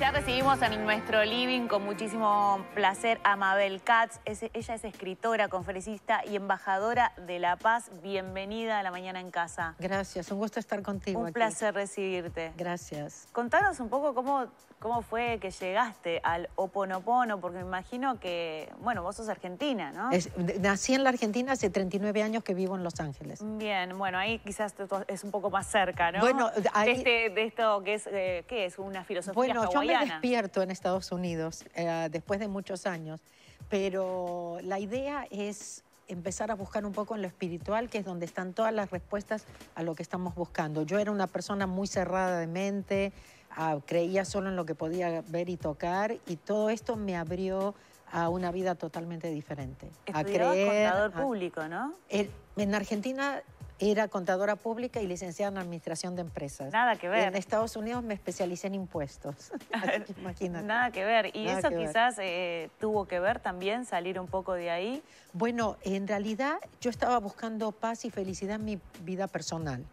Ya recibimos en nuestro living con muchísimo placer a Mabel Katz. ella es escritora, conferencista y embajadora de la paz. Bienvenida a La Mañana en Casa. Gracias, un gusto estar contigo Un placer recibirte. Gracias. Contanos un poco cómo, cómo fue que llegaste al Oponopono, porque me imagino que, bueno, vos sos argentina, ¿no? nací en la Argentina hace 39 años que vivo en Los Ángeles. Bien, bueno, ahí quizás es un poco más cerca, ¿no? Bueno, de, este, de esto que es, eh, ¿qué es? Una filosofía Bueno, me despierto en Estados Unidos eh, después de muchos años, pero la idea es empezar a buscar un poco en lo espiritual, que es donde están todas las respuestas a lo que estamos buscando. Yo era una persona muy cerrada de mente, ah, creía solo en lo que podía ver y tocar, y todo esto me abrió a una vida totalmente diferente. a creer, contador público, ¿no? en Argentina era contadora pública y licenciada en administración de empresas. Nada que ver. en Estados Unidos me especialicé en impuestos. Imagínate. Nada que ver. ¿Y eso quizás eh, tuvo que ver también salir un poco de ahí? Bueno, en realidad yo estaba buscando paz y felicidad en mi vida personal.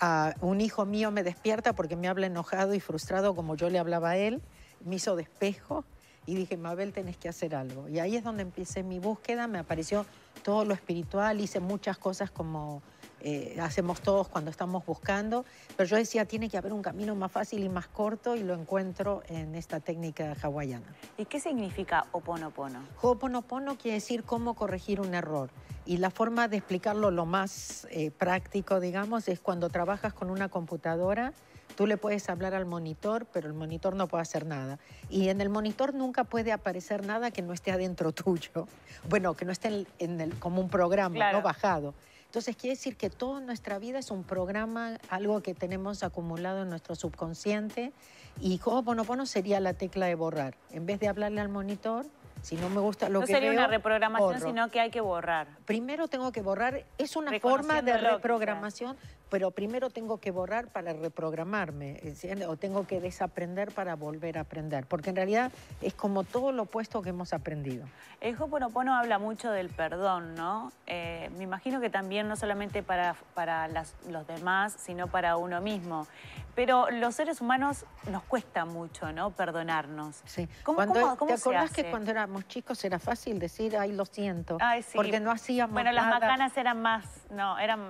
Ah, un hijo mío me despierta porque me habla enojado y frustrado como yo le hablaba a él, me hizo despejo y dije, Mabel, tenés que hacer algo. Y ahí es donde empecé mi búsqueda, me apareció todo lo espiritual, hice muchas cosas como eh, hacemos todos cuando estamos buscando, pero yo decía, tiene que haber un camino más fácil y más corto y lo encuentro en esta técnica hawaiana. ¿Y qué significa Oponopono? Oponopono quiere decir cómo corregir un error. Y la forma de explicarlo lo más eh, práctico, digamos, es cuando trabajas con una computadora, Tú le puedes hablar al monitor, pero el monitor no puede hacer nada. Y en el monitor nunca puede aparecer nada que no esté adentro tuyo. Bueno, que no esté en el, como un programa, no bajado. Entonces quiere decir que toda nuestra vida es un programa, algo que tenemos acumulado en nuestro subconsciente y Ho'oponopono sería la tecla de borrar. En vez de hablarle al monitor, si no me gusta lo que No sería una reprogramación, sino que hay que borrar. Primero tengo que borrar, es una forma de reprogramación, pero primero tengo que borrar para reprogramarme, o tengo que desaprender para volver a aprender, porque en realidad es como todo lo opuesto que hemos aprendido. El Ho'oponopono habla mucho del perdón, ¿no? Eh, me imagino que también no solamente para, para los demás, sino para uno mismo. Pero los seres humanos nos cuesta mucho, ¿no? Perdonarnos. Sí. ¿Cómo, ¿Te acordás que cuando éramos chicos era fácil decir, ay, lo siento? Ay, sí. Porque no hacíamos Bueno, las macanas eran más, no, eran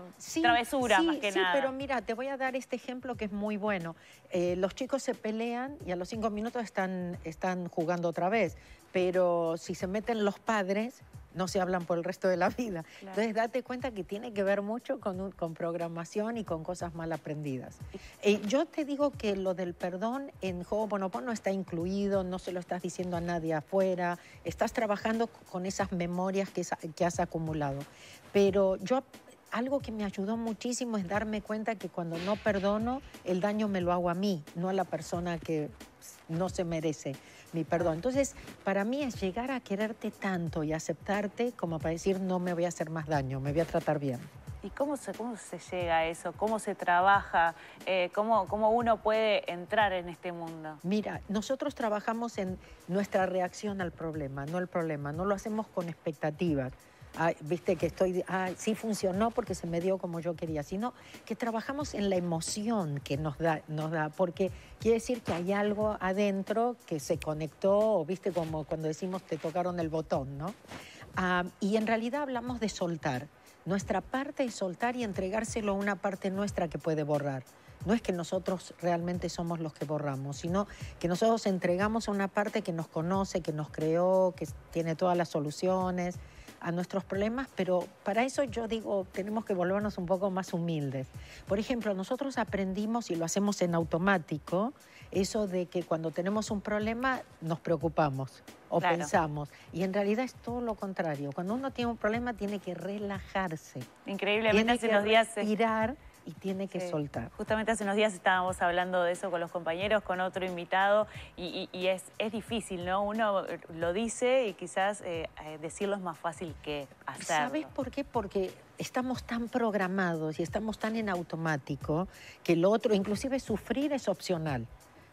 travesuras más que sí, pero mira, te voy a dar este ejemplo que es muy bueno. Eh, los chicos se pelean y a los cinco minutos están, están jugando otra vez, pero si se meten los padres, no se hablan por el resto de la vida. Entonces, date cuenta que tiene que ver mucho con, con programación y con cosas mal aprendidas. Eh, yo te digo que lo del perdón en Ho'oponopono está incluido, no se lo estás diciendo a nadie afuera, estás trabajando con esas memorias que, que has acumulado. Pero yo algo que me ayudó muchísimo es darme cuenta que cuando no perdono, el daño me lo hago a mí, no a la persona que no se merece mi perdón. Entonces, para mí es llegar a quererte tanto y aceptarte como para decir no me voy a hacer más daño, me voy a tratar bien. ¿Y cómo se, cómo se llega a eso? ¿Cómo se trabaja? Eh, ¿cómo, ¿Cómo uno puede entrar en este mundo? Mira, nosotros trabajamos en nuestra reacción al problema, no el problema. No lo hacemos con expectativas viste que estoy, sí funcionó porque se me dio como yo quería, sino que trabajamos en la emoción que nos da, nos da, porque quiere decir que hay algo adentro que se conectó, o viste como cuando decimos te tocaron el botón, ¿no? Ah, y en realidad hablamos de soltar. Nuestra parte es soltar y entregárselo a una parte nuestra que puede borrar. No es que nosotros realmente somos los que borramos, sino que nosotros entregamos a una parte que nos conoce, que nos creó, que tiene todas las soluciones, a nuestros problemas, pero para eso yo digo, tenemos que volvernos un poco más humildes. Por ejemplo, nosotros aprendimos y lo hacemos en automático, eso de que cuando tenemos un problema nos preocupamos o pensamos. Y en realidad es todo lo contrario. Cuando uno tiene un problema tiene que relajarse. Increíblemente hace unos días... Respirar y tiene que soltar. Justamente hace unos días estábamos hablando de eso con los compañeros, con otro invitado, y, es, es, difícil, ¿no? Uno lo dice y quizás eh, eh, decirlo es más fácil que hacerlo. ¿Sabes por qué? Porque estamos tan programados y estamos tan en automático que lo otro, inclusive sufrir es opcional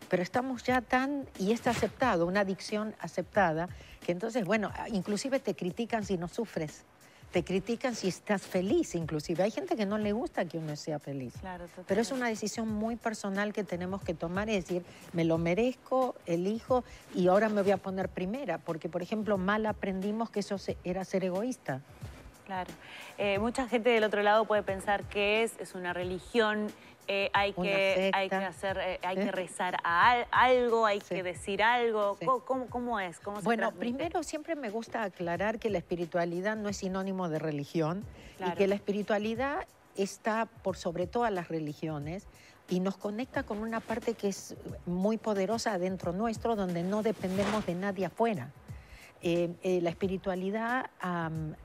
pero estamos ya tan, y está aceptado, una adicción aceptada, que entonces, bueno, inclusive te critican si no sufres. Te critican si estás feliz, inclusive. Hay gente que no le gusta que uno sea feliz. Claro, Pero es una decisión muy personal que tenemos que tomar y decir, me lo merezco, elijo y ahora me voy a poner primera, porque por ejemplo mal aprendimos que eso era ser egoísta. Claro. Eh, mucha gente del otro lado puede pensar que es, es una religión, eh, hay, que, hay que hacer, eh, hay que ¿Eh? rezar a algo, hay que decir algo. ¿Cómo, es? bueno, primero siempre me gusta aclarar que la espiritualidad no es sinónimo de religión y que la espiritualidad está por sobre todas las religiones y nos conecta con una parte que es muy poderosa dentro nuestro, donde no dependemos de nadie afuera. la espiritualidad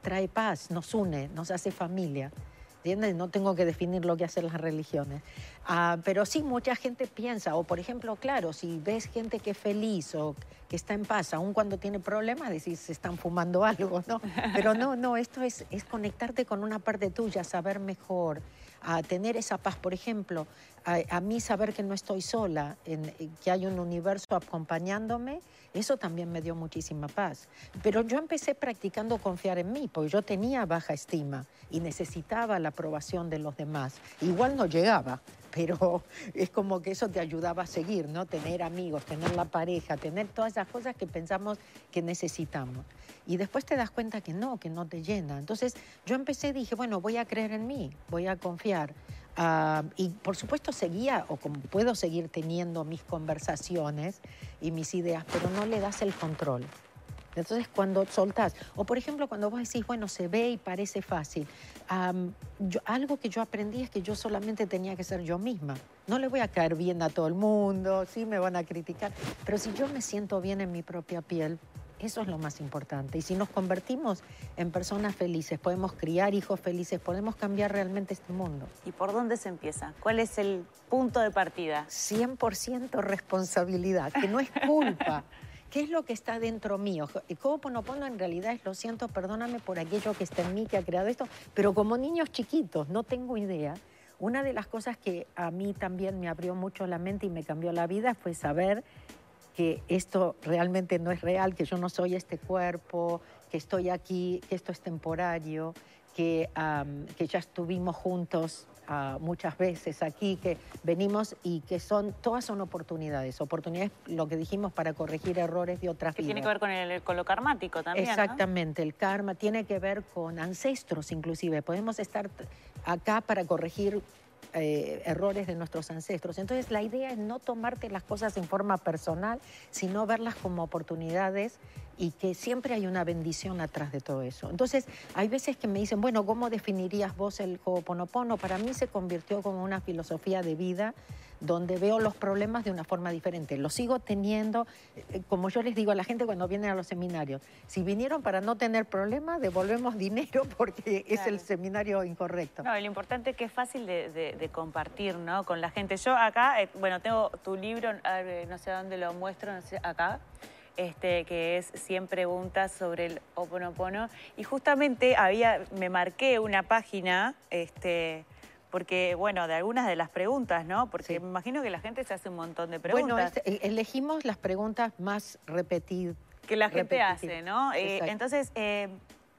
trae paz, nos une, nos hace familia. No tengo que definir lo que hacen las religiones. Ah, pero sí, mucha gente piensa, o por ejemplo, claro, si ves gente que es feliz o que está en paz, aun cuando tiene problemas, decís, se están fumando algo, ¿no? Pero no, no, esto es, es conectarte con una parte tuya, saber mejor, a tener esa paz. Por ejemplo, a, mí saber que no estoy sola, en, que hay un universo acompañándome, eso también me dio muchísima paz. Pero yo empecé practicando confiar en mí, porque yo tenía baja estima y necesitaba la aprobación de los demás. Igual no llegaba, pero es como que eso te ayudaba a seguir, ¿no? Tener amigos, tener la pareja, tener todas esas cosas que pensamos que necesitamos. Y después te das cuenta que no, que no te llena. Entonces yo empecé, dije, bueno, voy a creer en mí, voy a confiar. Ah, y por supuesto seguía, o puedo seguir teniendo mis conversaciones y mis ideas, pero no le das el control. Entonces, cuando soltás, o por ejemplo, cuando vos decís, bueno, se ve y parece fácil, algo que yo aprendí es que yo solamente tenía que ser yo misma. No le voy a caer bien a todo el mundo, sí me van a criticar, pero si yo me siento bien en mi propia piel, eso es lo más importante. Y si nos convertimos en personas felices, podemos criar hijos felices, podemos cambiar realmente este mundo. ¿Y por dónde se empieza? ¿Cuál es el punto de partida? 100% responsabilidad, que no es culpa. ¿Qué es lo que está dentro mío? Ho'oponopono en realidad es lo siento, perdóname por aquello que está en mí que ha creado esto, pero como niños chiquitos, no tengo idea. Una de las cosas que a mí también me abrió mucho la mente y me cambió la vida fue saber que esto realmente no es real, que yo no soy este cuerpo, que estoy aquí, que esto es temporario, que, que ya estuvimos juntos ah, muchas veces aquí, que venimos y que son, todas son oportunidades, oportunidades, lo que dijimos, para corregir errores de otras que vidas. Tiene que ver con, el, con lo karmático también. Exactamente, el karma tiene que ver con ancestros inclusive. Podemos estar acá para corregir eh, errores de nuestros ancestros. Entonces la idea es no tomarte las cosas en forma personal, sino verlas como oportunidades y que siempre hay una bendición atrás de todo eso. Entonces, hay veces que me dicen, bueno, ¿cómo definirías vos el Ho'oponopono? Para mí se convirtió como una filosofía de vida donde veo los problemas de una forma diferente. Los sigo teniendo, eh, como yo les digo a la gente cuando vienen a los seminarios, si vinieron para no tener problemas, devolvemos dinero porque es el seminario incorrecto. No, lo importante es que es fácil de, compartir ¿no? con la gente. Yo acá, eh, bueno, tengo tu libro, no sé dónde lo muestro, no sé, acá. Este, que es 100 preguntas sobre el Oponopono. Y justamente había, me marqué una página este, porque, bueno, de algunas de las preguntas, ¿no? Porque me imagino que la gente se hace un montón de preguntas. Bueno, eh, elegimos las preguntas más repetidas. Que la gente hace, ¿no? Eh, entonces, eh,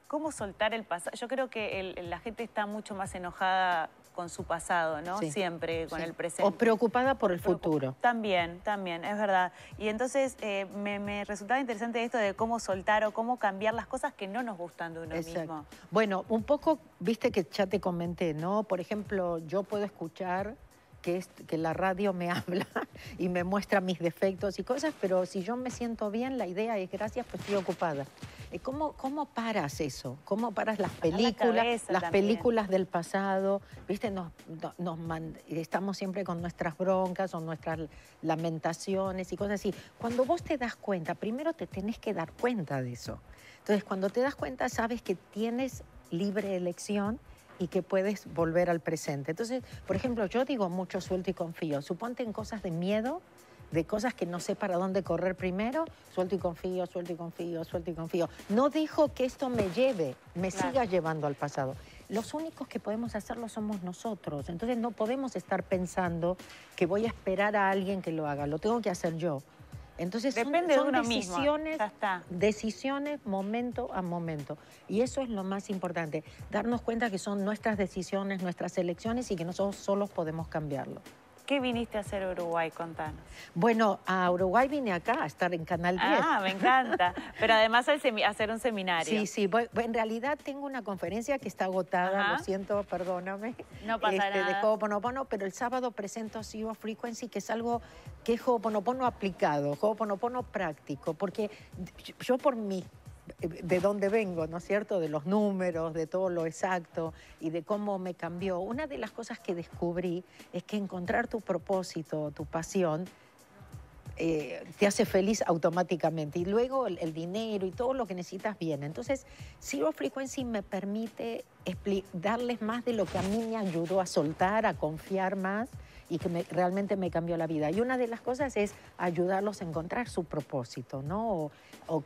¿cómo soltar el pasado? Yo creo que la gente está mucho más enojada con su pasado, ¿no? Siempre con el presente. O preocupada por el futuro. También, también, es verdad. Y entonces eh, me, resultaba interesante esto de cómo soltar o cómo cambiar las cosas que no nos gustan de uno mismo. Bueno, un poco, viste que ya te comenté, ¿no? Por ejemplo, yo puedo escuchar que, es, que la radio me habla y me muestra mis defectos y cosas, pero si yo me siento bien, la idea es gracias, pues estoy ocupada. Eh, ¿Cómo, ¿Cómo paras eso? ¿Cómo paras las películas, las películas del pasado? ¿Viste? Nos, nos, estamos siempre con nuestras broncas o nuestras lamentaciones y cosas así. Cuando vos te das cuenta, primero te tenés que dar cuenta de eso. Entonces, cuando te das cuenta, sabes que tienes libre elección y que puedes volver al presente. Entonces, por ejemplo, yo digo mucho suelto y confío. Suponte en cosas de miedo, de cosas que no sé para dónde correr primero, suelto y confío, suelto y confío, suelto y confío. No dejo que esto me lleve, me siga llevando al pasado. Los únicos que podemos hacerlo somos nosotros. Entonces no podemos estar pensando que voy a esperar a alguien que lo haga, lo tengo que hacer yo. Entonces son- Depende de son, uno mismo, decisiones, ya está. decisiones momento a momento. Y eso es lo más importante, darnos cuenta que son nuestras decisiones, nuestras elecciones y que nosotros solos podemos cambiarlo. ¿Qué viniste a hacer a Uruguay? Contanos. Bueno, a Uruguay vine acá a estar en Canal 10. Ah, me encanta. Pero además hacer un seminario. Sí, sí, en realidad tengo una conferencia que está agotada, Ajá. lo siento, perdóname. No pasa este, De nada. Ho'oponopono, pero el sábado presento Zero Frequency, que es algo que es Ho'oponopono aplicado, Ho'oponopono práctico, porque yo por mí, de dónde vengo, ¿no es cierto? De los números, de todo lo exacto y de cómo me cambió. Una de las cosas que descubrí es que encontrar tu propósito, tu pasión, eh, te hace feliz automáticamente. Y luego el, dinero y todo lo que necesitas viene. Entonces, Zero Frequency me permite darles más de lo que a mí me ayudó a soltar, a confiar más y que me- realmente me cambió la vida. Y una de las cosas es ayudarlos a encontrar su propósito, ¿no? O, o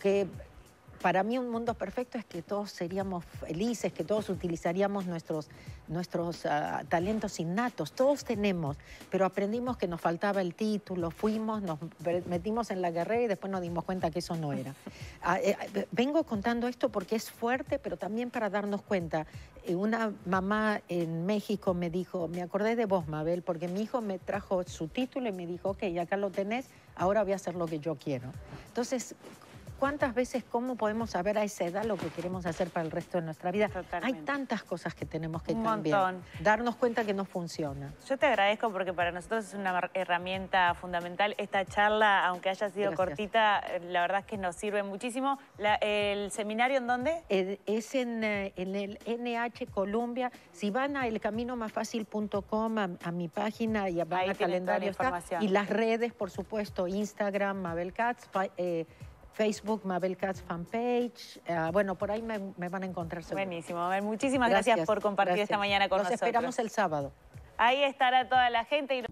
para mí un mundo perfecto es que todos seríamos felices, que todos utilizaríamos nuestros, nuestros ah, talentos innatos, todos tenemos, pero aprendimos que nos faltaba el título, fuimos, nos metimos en la carrera y después nos dimos cuenta que eso no era. Ah, eh, eh, vengo contando esto porque es fuerte, pero también para darnos cuenta. Eh, Una mamá en México me dijo, me acordé de vos, Mabel, porque mi hijo me trajo su título y me dijo, ok, acá lo tenés, ahora voy a hacer lo que yo quiero. Entonces, ¿Cuántas veces, cómo podemos saber a esa edad lo que queremos hacer para el resto de nuestra vida? Totalmente. Hay tantas cosas que tenemos que Un cambiar. montón. Darnos cuenta que no funciona. Yo te agradezco porque para nosotros es una herramienta fundamental. Esta charla, aunque haya sido Gracias. cortita, la verdad es que nos sirve muchísimo. La- ¿El seminario en dónde? Es en, eh, en el NH Columbia. Si van a elcaminomafacil.com, a, a mi página y Ahí a tienen toda la calendario está. Y las redes, por supuesto, Instagram, Mabel Katz, eh, Facebook, Mabel Katz Fanpage. Ah, bueno, por ahí me, me van a encontrar seguro. Buenísimo. Mabel, Muchísimas gracias, por compartir esta mañana con nosotros. esperamos el sábado. Ahí estará toda la gente. y-